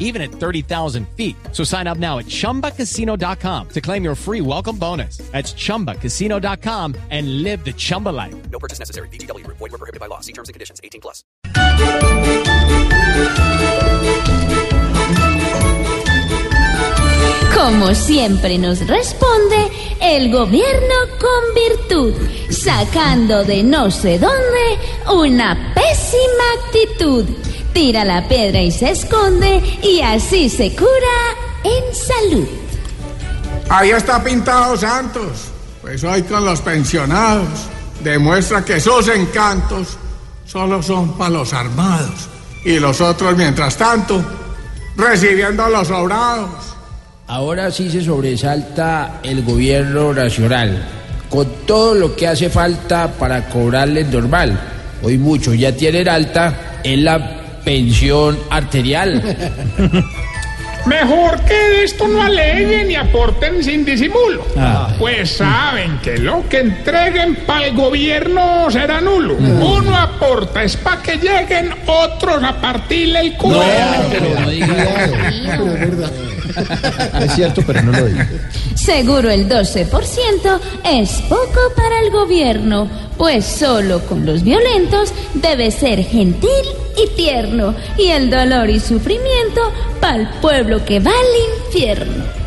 even at 30,000 feet. So sign up now at chumbacasino.com to claim your free welcome bonus. That's chumbacasino.com and live the Chumba life. No purchase necessary. BGW. Void were prohibited by law. See terms and conditions. 18 plus. Como siempre nos responde el gobierno con virtud, sacando de no sé dónde una pésima actitud. Tira la piedra y se esconde y así se cura en salud. Ahí está pintado Santos. Pues hoy con los pensionados demuestra que esos encantos solo son para los armados. Y los otros, mientras tanto, recibiendo los sobrados. Ahora sí se sobresalta el gobierno nacional, con todo lo que hace falta para cobrarle normal. Hoy muchos ya tienen alta en la pensión arterial. Mejor que de esto no aleguen y aporten sin disimulo. Ah. Pues saben que lo que entreguen para el gobierno será nulo. Uno aporta es para que lleguen otros a partirle el culo. Es cierto, pero no lo digo. Seguro el 12% es poco para el gobierno, pues solo con los violentos debe ser gentil y tierno, y el dolor y sufrimiento para el pueblo que va al infierno.